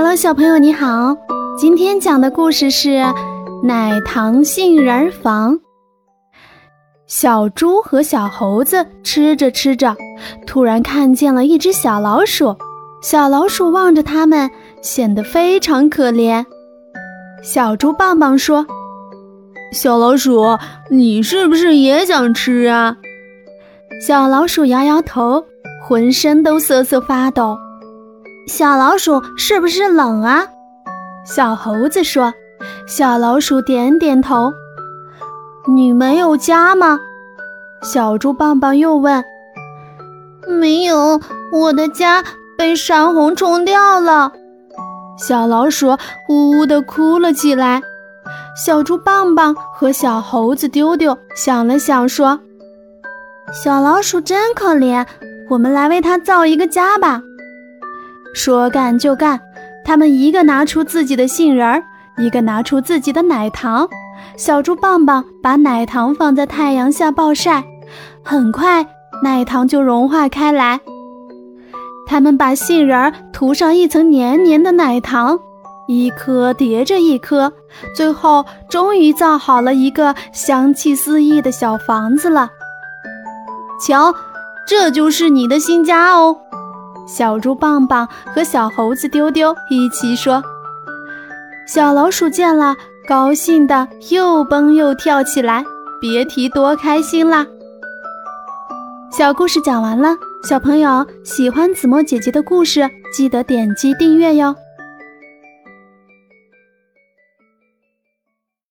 Hello，小朋友你好，今天讲的故事是《奶糖杏仁房》。小猪和小猴子吃着吃着，突然看见了一只小老鼠。小老鼠望着它们，显得非常可怜。小猪棒棒说：“小老鼠，你是不是也想吃啊？”小老鼠摇摇头，浑身都瑟瑟发抖。小老鼠是不是冷啊？小猴子说。小老鼠点点头。你没有家吗？小猪棒棒又问。没有，我的家被山洪冲掉了。小老鼠呜呜地哭了起来。小猪棒棒和小猴子丢丢想了想，说。小老鼠真可怜，我们来为它造一个家吧。说干就干，他们一个拿出自己的杏仁儿，一个拿出自己的奶糖。小猪棒棒把奶糖放在太阳下暴晒，很快奶糖就融化开来。他们把杏仁儿涂上一层黏黏的奶糖，一颗叠着一颗，最后终于造好了一个香气四溢的小房子了。瞧，这就是你的新家哦！小猪棒棒和小猴子丢丢一起说。小老鼠见了，高兴的又蹦又跳起来，别提多开心啦！小故事讲完了，小朋友喜欢子墨姐姐的故事，记得点击订阅哟。